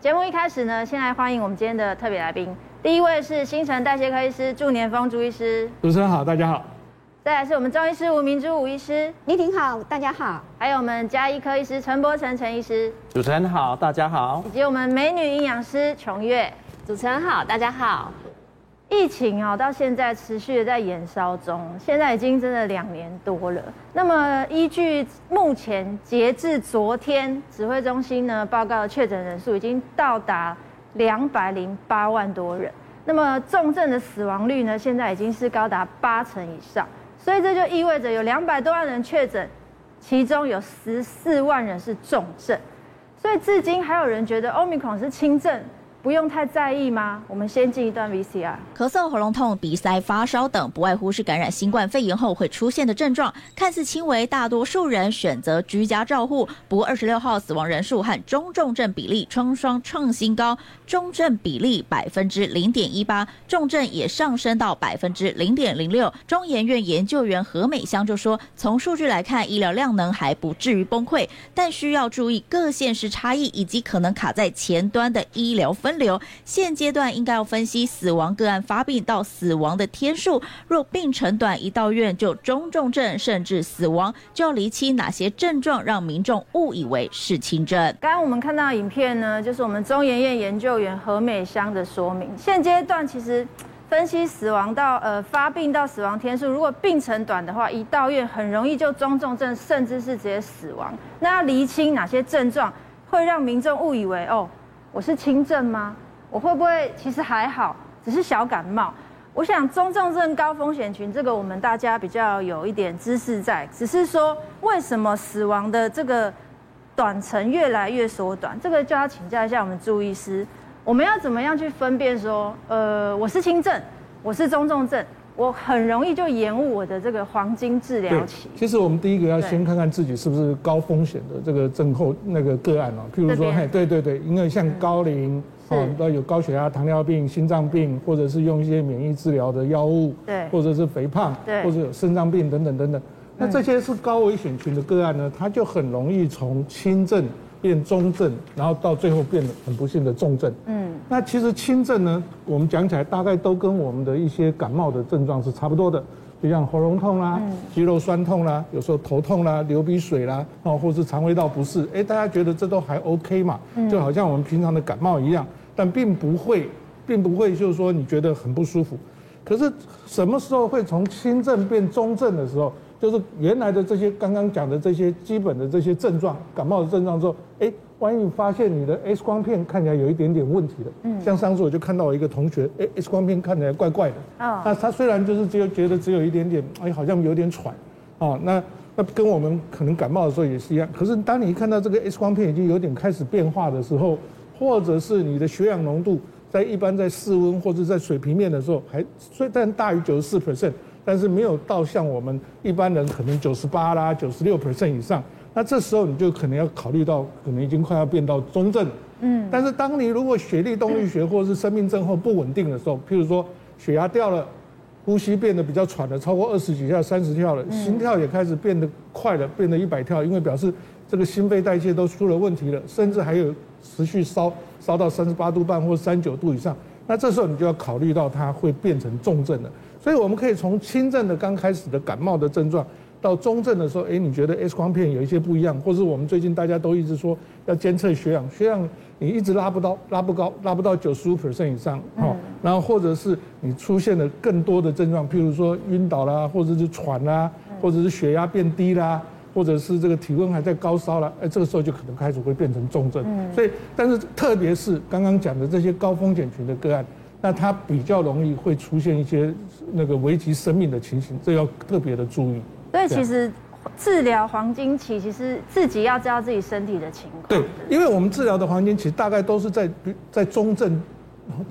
节目一开始呢，先来欢迎我们今天的特别来宾。第一位是新陈代谢科医师祝年峰朱医师，主持人好，大家好。再来是我们中医师吴明珠吴医师，你挺好，大家好。还有我们家医科医师陈柏成陈医师，主持人好，大家好。以及我们美女营养师琼月，主持人好，大家好。疫情啊，到现在持续的在延烧中，现在已经真的两年多了。那么依据目前截至昨天指挥中心呢报告的确诊人数已经到达两百零八万多人。那么重症的死亡率呢，现在已经是高达八成以上。所以这就意味着有两百多万人确诊，其中有十四万人是重症。所以至今还有人觉得 Omicron 是轻症。不用太在意吗？我们先进一段 VCR。咳嗽、喉咙痛、鼻塞、发烧等，不外乎是感染新冠肺炎后会出现的症状，看似轻微，大多数人选择居家照护。不过二十六号死亡人数和中重症比例双双创新高，中症比例百分之零点一八，重症也上升到百分之零点零六。中研院研究员何美香就说，从数据来看，医疗量能还不至于崩溃，但需要注意各县市差异以及可能卡在前端的医疗分。分流，现阶段应该要分析死亡个案发病到死亡的天数。若病程短，一到院就中重症，甚至死亡，就要厘清哪些症状让民众误以为是轻症。刚刚我们看到影片呢，就是我们中研院研究员何美香的说明。现阶段其实分析死亡到呃发病到死亡天数，如果病程短的话，一到院很容易就中重症，甚至是直接死亡。那要厘清哪些症状会让民众误以为哦？我是轻症吗？我会不会其实还好，只是小感冒？我想中重症高风险群这个我们大家比较有一点知识在，只是说为什么死亡的这个短程越来越缩短？这个就要请教一下我们朱医师，我们要怎么样去分辨说，呃，我是轻症，我是中重症？我很容易就延误我的这个黄金治疗期。其实我们第一个要先看看自己是不是高风险的这个症候那个个案哦。譬如说，嘿，对对对，因为像高龄哦，都有高血压、糖尿病、心脏病，或者是用一些免疫治疗的药物，对，或者是肥胖，对，或者有肾脏病等等等等。那这些是高危险群的个案呢，它就很容易从轻症变中症，然后到最后变得很不幸的重症。嗯，那其实轻症呢，我们讲起来大概都跟我们的一些感冒的症状是差不多的，就像喉咙痛啦、肌肉酸痛啦、有时候头痛啦、流鼻水啦，哦，或是肠胃道不适，哎，大家觉得这都还 OK 嘛？就好像我们平常的感冒一样，但并不会，并不会就是说你觉得很不舒服。可是什么时候会从轻症变中症的时候？就是原来的这些刚刚讲的这些基本的这些症状，感冒的症状之后，哎，万一你发现你的 X 光片看起来有一点点问题了，嗯，像上次我就看到我一个同学，哎，X 光片看起来怪怪的，啊，那他虽然就是只有觉得只有一点点，哎，好像有点喘，哦，那那跟我们可能感冒的时候也是一样，可是当你一看到这个 X 光片已经有点开始变化的时候，或者是你的血氧浓度在一般在室温或者在水平面的时候，还虽然大于九十四 percent。但是没有到像我们一般人可能九十八啦、九十六 percent 以上，那这时候你就可能要考虑到，可能已经快要变到中症。嗯。但是当你如果血力动力学或者是生命症候不稳定的时候，譬如说血压掉了，呼吸变得比较喘了，超过二十几下、三十跳了，心跳也开始变得快了，变得一百跳，因为表示这个心肺代谢都出了问题了，甚至还有持续烧烧到三十八度半或三十九度以上，那这时候你就要考虑到它会变成重症了。所以我们可以从轻症的刚开始的感冒的症状，到中症的时候，哎，你觉得 X 光片有一些不一样，或是我们最近大家都一直说要监测血氧，血氧你一直拉不到，拉不高，拉不到九十五 percent 以上，哦，然后或者是你出现了更多的症状，譬如说晕倒啦，或者是喘啦，或者是血压变低啦，或者是这个体温还在高烧了，哎，这个时候就可能开始会变成重症。所以，但是特别是刚刚讲的这些高风险群的个案。那它比较容易会出现一些那个危及生命的情形，这要特别的注意。所以其实治疗黄金期，其实自己要知道自己身体的情况。对，因为我们治疗的黄金期大概都是在在中症、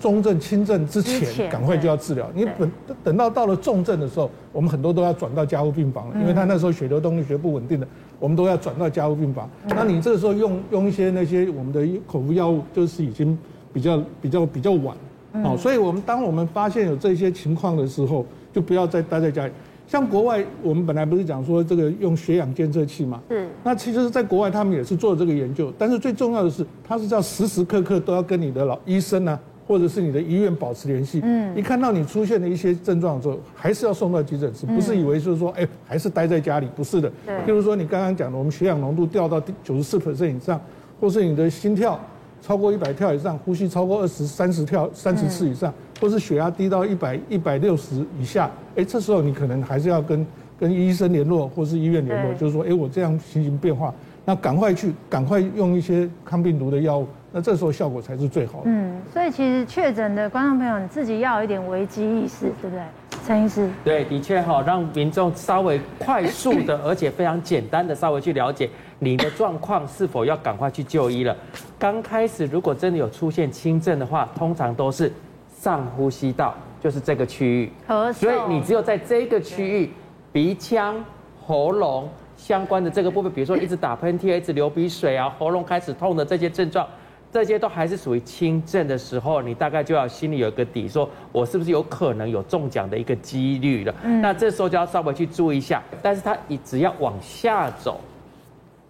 中症、轻症之前，赶快就要治疗。你等等到到了重症的时候，我们很多都要转到加护病房了，因为他那时候血流动力学不稳定的，我们都要转到加护病房。那你这个时候用用一些那些我们的口服药物，就是已经比较比较比较晚。好，所以我们当我们发现有这些情况的时候，就不要再待在家里。像国外，我们本来不是讲说这个用血氧监测器嘛？嗯。那其实，在国外他们也是做这个研究，但是最重要的是，他是要时时刻刻都要跟你的老医生啊，或者是你的医院保持联系。嗯。一看到你出现的一些症状之后，还是要送到急诊室，不是以为就是说，哎，还是待在家里，不是的。对。譬如说你刚刚讲的，我们血氧浓度掉到九十四 percent 以上，或是你的心跳超过一百跳以上，呼吸超过二十三十跳三十次以上，或是血压低到一百一百六十以下，哎，这时候你可能还是要跟。跟医生联络，或是医院联络，就是说，哎，我这样情形变化，那赶快去，赶快用一些抗病毒的药物，那这时候效果才是最好的。嗯，所以其实确诊的观众朋友，你自己要有一点危机意识，对不对，陈医师？对，的确哈，让民众稍微快速的，而且非常简单的稍微去了解你的状况是否要赶快去就医了。刚开始如果真的有出现轻症的话，通常都是上呼吸道，就是这个区域，所以你只有在这个区域。鼻腔、喉咙相关的这个部分，比如说一直打喷嚏、一直流鼻水啊，喉咙开始痛的这些症状，这些都还是属于轻症的时候，你大概就要心里有个底，说我是不是有可能有中奖的一个几率了。嗯。那这时候就要稍微去注意一下。但是它你只要往下走，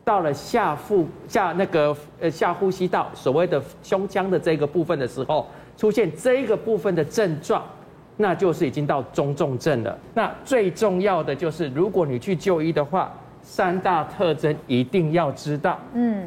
到了下腹下那个呃下呼吸道，所谓的胸腔的这个部分的时候，出现这个部分的症状。那就是已经到中重症了。那最重要的就是，如果你去就医的话，三大特征一定要知道。嗯，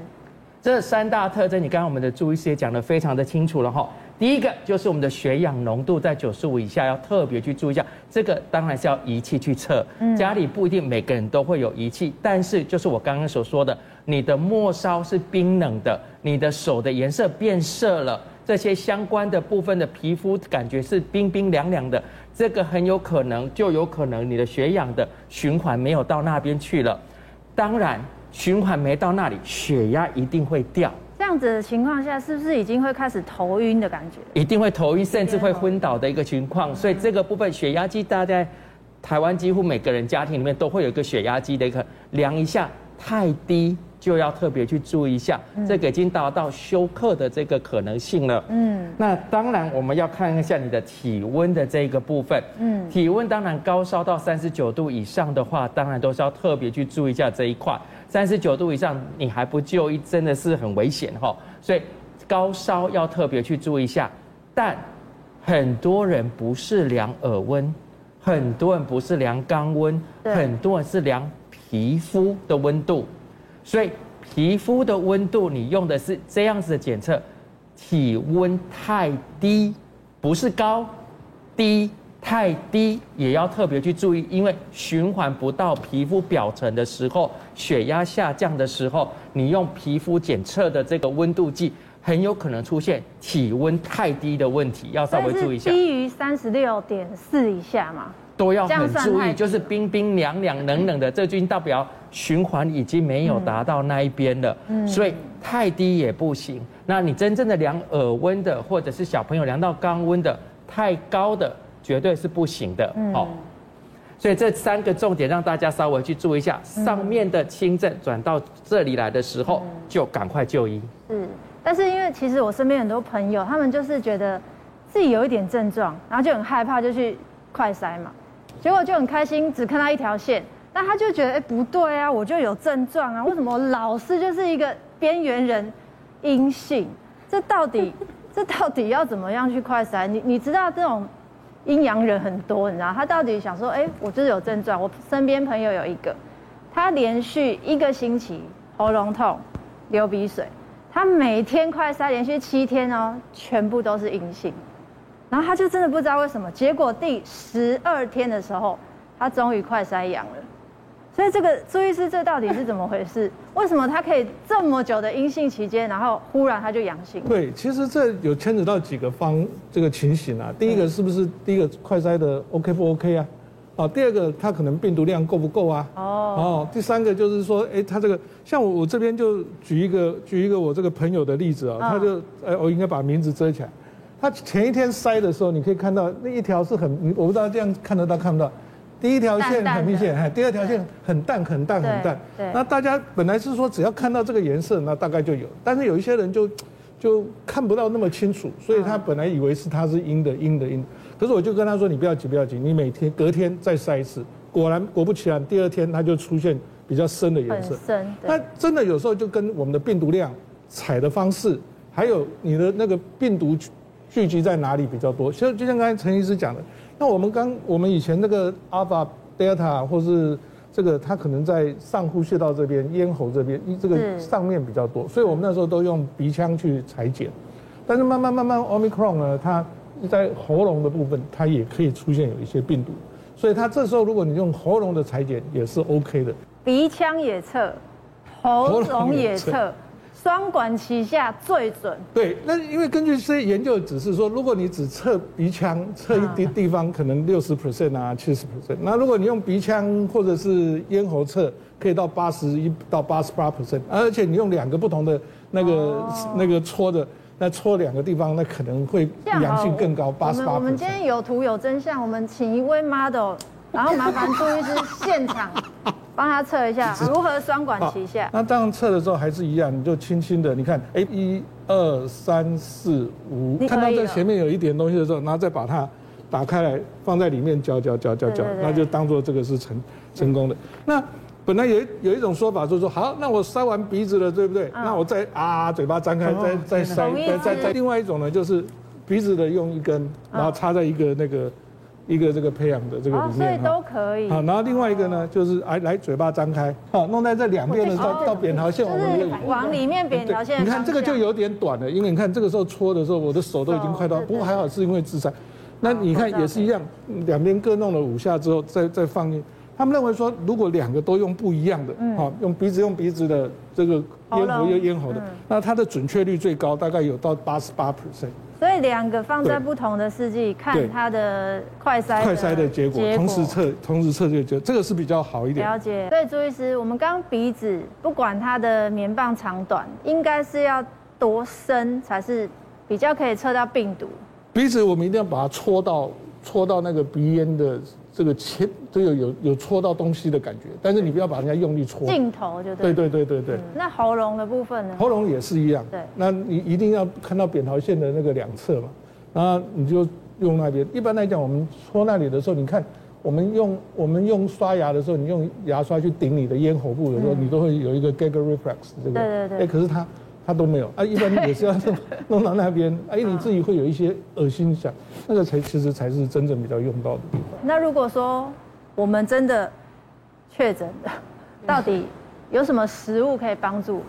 这三大特征，你刚刚我们的朱医师也讲得非常的清楚了哈。第一个就是我们的血氧浓度在九十五以下，要特别去注意一下。这个当然是要仪器去测，家里不一定每个人都会有仪器，但是就是我刚刚所说的，你的末梢是冰冷的，你的手的颜色变色了。这些相关的部分的皮肤感觉是冰冰凉凉的，这个很有可能就有可能你的血氧的循环没有到那边去了。当然，循环没到那里，血压一定会掉。这样子的情况下，是不是已经会开始头晕的感觉？一定会头晕，甚至会昏倒的一个情况。所以这个部分血压计，大概台湾几乎每个人家庭里面都会有一个血压计的一个量一下，太低。就要特别去注意一下，这个已经达到休克的这个可能性了。嗯，那当然我们要看一下你的体温的这个部分。嗯，体温当然高烧到三十九度以上的话，当然都是要特别去注意一下这一块。三十九度以上你还不就医，真的是很危险哈。所以高烧要特别去注意一下。但很多人不是量耳温，很多人不是量肛温，很多人是量皮肤的温度。所以皮肤的温度，你用的是这样子的检测，体温太低，不是高，低太低也要特别去注意，因为循环不到皮肤表层的时候，血压下降的时候，你用皮肤检测的这个温度计，很有可能出现体温太低的问题，要稍微注意一下。低于三十六点四以下嘛？都要很注意，就是冰冰凉凉、冷冷的，这就已经代表循环已经没有达到那一边了。嗯，所以太低也不行。那你真正的量耳温的，或者是小朋友量到肛温的，太高的绝对是不行的。好，所以这三个重点让大家稍微去注意一下。上面的轻症转到这里来的时候，就赶快就医。嗯，但是因为其实我身边很多朋友，他们就是觉得自己有一点症状，然后就很害怕，就去快筛嘛。结果就很开心，只看到一条线，但他就觉得，哎，不对啊，我就有症状啊，为什么老是就是一个边缘人，阴性？这到底，这到底要怎么样去快筛？你你知道这种阴阳人很多，你知道他到底想说，哎，我就是有症状。我身边朋友有一个，他连续一个星期喉咙痛、流鼻水，他每天快筛连续七天哦，全部都是阴性。然后他就真的不知道为什么，结果第十二天的时候，他终于快塞阳了。所以这个朱医师，这到底是怎么回事？为什么他可以这么久的阴性期间，然后忽然他就阳性？对，其实这有牵扯到几个方这个情形啊。第一个是不是第一个快筛的 OK 不 OK 啊？哦，第二个他可能病毒量够不够啊？哦哦，第三个就是说，哎，他这个像我我这边就举一个举一个我这个朋友的例子啊，他就哎，我应该把名字遮起来。他前一天筛的时候，你可以看到那一条是很，我不知道这样看得到看不到。第一条线很明显，哎，第二条线很淡很淡很淡。对。那大家本来是说只要看到这个颜色，那大概就有。但是有一些人就就看不到那么清楚，所以他本来以为是他是阴的阴的阴。可是我就跟他说，你不要急不要急，你每天隔天再筛一次，果然果不其然，第二天它就出现比较深的颜色。深。那真的有时候就跟我们的病毒量、采的方式，还有你的那个病毒聚集在哪里比较多。其实就像刚才陈医师讲的，那我们刚我们以前那个 alpha、delta，或是这个它可能在上呼吸道这边、咽喉这边，这个上面比较多，所以我们那时候都用鼻腔去裁剪。但是慢慢慢慢，Omicron 呢，它在喉咙的部分，它也可以出现有一些病毒，所以它这时候如果你用喉咙的裁剪也是 OK 的。鼻腔也测，喉咙也测，双管齐下最准。对，那因为根据这些研究指示说，如果你只测鼻腔，测一地地方可能六十 percent 啊，七十 percent。那如果你用鼻腔或者是咽喉测，可以到八十一到八十八 percent，而且你用两个不同的那个、哦、那个搓的。那搓两个地方，那可能会阳性更高，八十八。我们今天有图有真相，我们请一位 model，然后麻烦朱医师现场帮他测一下如何双管齐下。那这样测的时候还是一样，你就轻轻的，你看，哎，一二三四五，看到这前面有一点东西的时候，然后再把它打开来放在里面搅搅搅搅搅，那就当做这个是成成功的。那。本来有有一种说法，就是说好，那我塞完鼻子了，对不对？那我再啊，嘴巴张开，再再塞，再再再。另外一种呢，就是鼻子的用一根，然后插在一个那个一个这个培养的这个里面，所以都可以。好，然后另外一个呢，就是来来嘴巴张开，好，弄在这两边的到到扁桃腺，我们往里面扁桃腺。你看这个就有点短了，因为你看这个时候搓的时候，我的手都已经快到，不过还好是因为自残。那你看也是一样，两边各弄了五下之后，再再放进。他们认为说，如果两个都用不一样的，好，用鼻子用鼻子的这个咽喉用咽喉的，那它的准确率最高，大概有到八十八 percent。所以两个放在不同的试剂看它的快筛快筛的结果，同时测同时测这个就这个是比较好一点。了解。所以朱医师，我们刚鼻子不管它的棉棒长短，应该是要多深才是比较可以测到病毒？鼻子我们一定要把它戳到戳到那个鼻咽的。这个切都有有有戳到东西的感觉，但是你不要把人家用力戳。镜头就对。对对对对对。那喉咙的部分呢？喉咙也是一样。对。那你一定要看到扁桃腺的那个两侧嘛，然后你就用那边。一般来讲，我们戳那里的时候，你看我们用我们用刷牙的时候，你用牙刷去顶你的咽喉部的时候，你都会有一个 gag reflex 这个。对对对。哎，可是它。他都没有啊，一般也是要弄 弄到那边，哎，你自己会有一些恶心想，那个才其实才是真正比较用到的地方。那如果说我们真的确诊的，到底有什么食物可以帮助？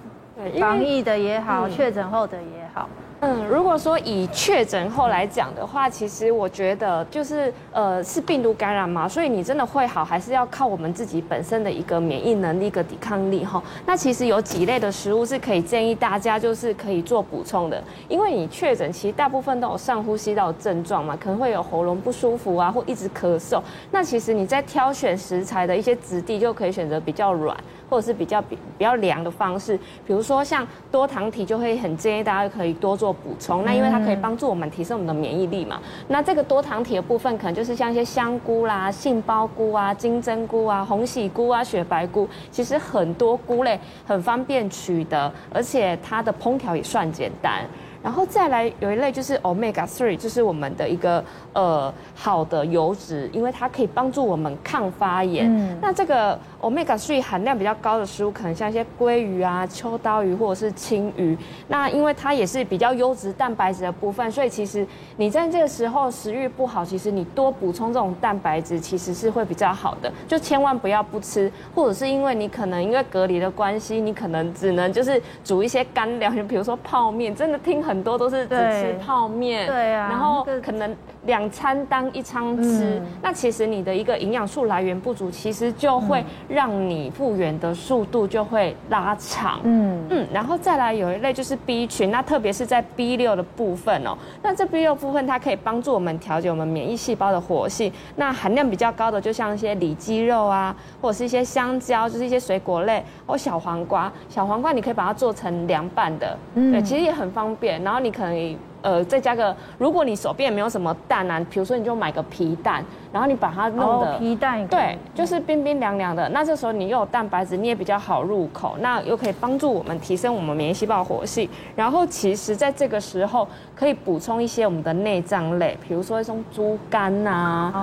防疫的也好，确诊后的也好。嗯，如果说以确诊后来讲的话，其实我觉得就是呃是病毒感染嘛，所以你真的会好，还是要靠我们自己本身的一个免疫能力、一个抵抗力哈。那其实有几类的食物是可以建议大家就是可以做补充的，因为你确诊其实大部分都有上呼吸道症状嘛，可能会有喉咙不舒服啊，或一直咳嗽。那其实你在挑选食材的一些质地就可以选择比较软。或者是比较比比较凉的方式，比如说像多糖体就会很建议大家可以多做补充，那因为它可以帮助我们提升我们的免疫力嘛。那这个多糖体的部分，可能就是像一些香菇啦、杏鲍菇啊、金针菇啊、红喜菇啊、雪白菇，其实很多菇类很方便取得，而且它的烹调也算简单。然后再来有一类就是 Omega three，就是我们的一个呃好的油脂，因为它可以帮助我们抗发炎。嗯、那这个 Omega three 含量比较高的食物，可能像一些鲑鱼啊、秋刀鱼或者是青鱼。那因为它也是比较优质蛋白质的部分，所以其实你在这个时候食欲不好，其实你多补充这种蛋白质其实是会比较好的。就千万不要不吃，或者是因为你可能因为隔离的关系，你可能只能就是煮一些干粮，就比如说泡面，真的听很。很多都是只吃泡面，对啊，然后可能两餐当一餐吃，嗯、那其实你的一个营养素来源不足，其实就会让你复原的速度就会拉长。嗯。嗯，然后再来有一类就是 B 群，那特别是在 B 六的部分哦，那这 B 六部分它可以帮助我们调节我们免疫细胞的活性，那含量比较高的就像一些里脊肉啊，或者是一些香蕉，就是一些水果类，或小黄瓜，小黄瓜你可以把它做成凉拌的，嗯，对，其实也很方便。然后你可能呃，再加个，如果你手边也没有什么蛋啊，比如说你就买个皮蛋，然后你把它弄的、哦、皮蛋，对，就是冰冰凉凉的。那这时候你又有蛋白质，你也比较好入口，那又可以帮助我们提升我们免疫细胞活性。然后其实在这个时候可以补充一些我们的内脏类，比如说一种猪肝呐、啊，哦，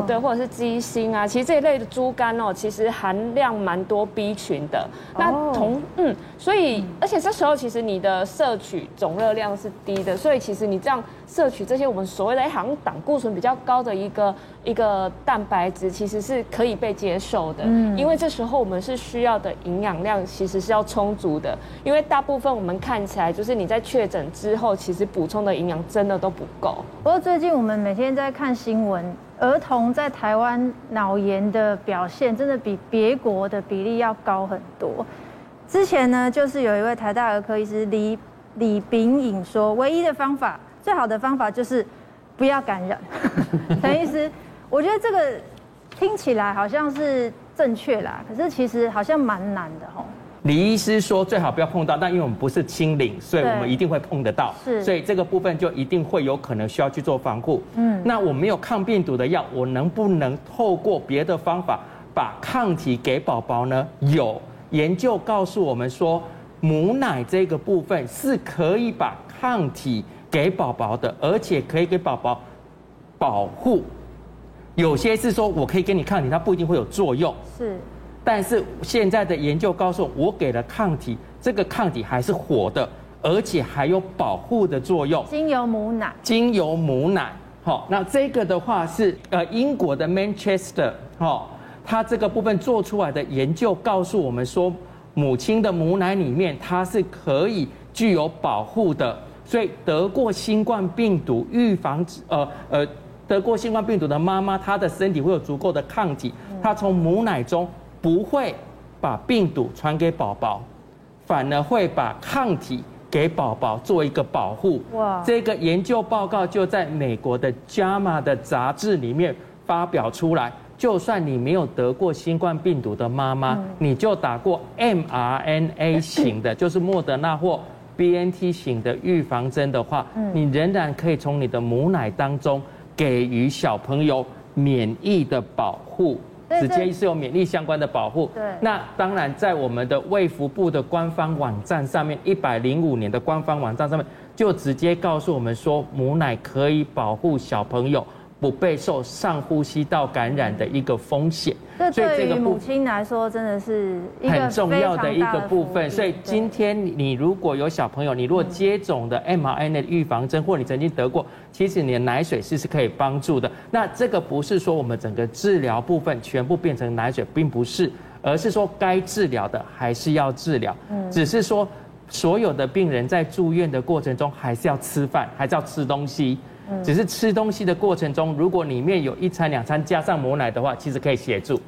哦，对，或者是鸡心啊。其实这一类的猪肝哦，其实含量蛮多 B 群的。那同嗯，所以而且这时候其实你的摄取总热量是低的，所以其实你这样摄取这些我们所谓的好像胆固醇比较高的一个一个蛋白质，其实是可以被接受的。嗯，因为这时候我们是需要的营养量其实是要充足的，因为大部分我们看起来就是你在确诊之后，其实补充的营养真的都不够。不过最近我们每天在看新闻，儿童在台湾脑炎的表现真的比别国的比例要高很多。之前呢，就是有一位台大儿科医师李李炳颖说，唯一的方法，最好的方法就是不要感染。陈医师，我觉得这个听起来好像是正确啦，可是其实好像蛮难的吼。李医师说最好不要碰到，但因为我们不是清零，所以我们一定会碰得到，是，所以这个部分就一定会有可能需要去做防护。嗯，那我没有抗病毒的药，我能不能透过别的方法把抗体给宝宝呢？有。研究告诉我们说，母奶这个部分是可以把抗体给宝宝的，而且可以给宝宝保护。有些是说我可以给你抗体，它不一定会有作用。是，但是现在的研究告诉我，我给了抗体，这个抗体还是活的，而且还有保护的作用。精油母奶，精油母奶。好，那这个的话是呃英国的 Manchester 哈。它这个部分做出来的研究告诉我们说，母亲的母奶里面它是可以具有保护的，所以得过新冠病毒预防呃呃得过新冠病毒的妈妈，她的身体会有足够的抗体，她从母奶中不会把病毒传给宝宝，反而会把抗体给宝宝做一个保护。哇！这个研究报告就在美国的 JAMA 的杂志里面发表出来。就算你没有得过新冠病毒的妈妈，你就打过 mRNA 型的，就是莫德纳或 BNT 型的预防针的话，你仍然可以从你的母奶当中给予小朋友免疫的保护，直接是有免疫相关的保护。对，那当然在我们的卫福部的官方网站上面，一百零五年的官方网站上面就直接告诉我们说，母奶可以保护小朋友。不被受上呼吸道感染的一个风险，所以对于母亲来说真的是很重要的一个部分。所以今天你如果有小朋友，你如果接种的 mRNA 的预防针，或你曾经得过，其实你的奶水是是可以帮助的。那这个不是说我们整个治疗部分全部变成奶水，并不是，而是说该治疗的还是要治疗。嗯，只是说所有的病人在住院的过程中，还是要吃饭，还是要吃东西。只是吃东西的过程中，如果里面有一餐两餐加上母奶的话，其实可以协助。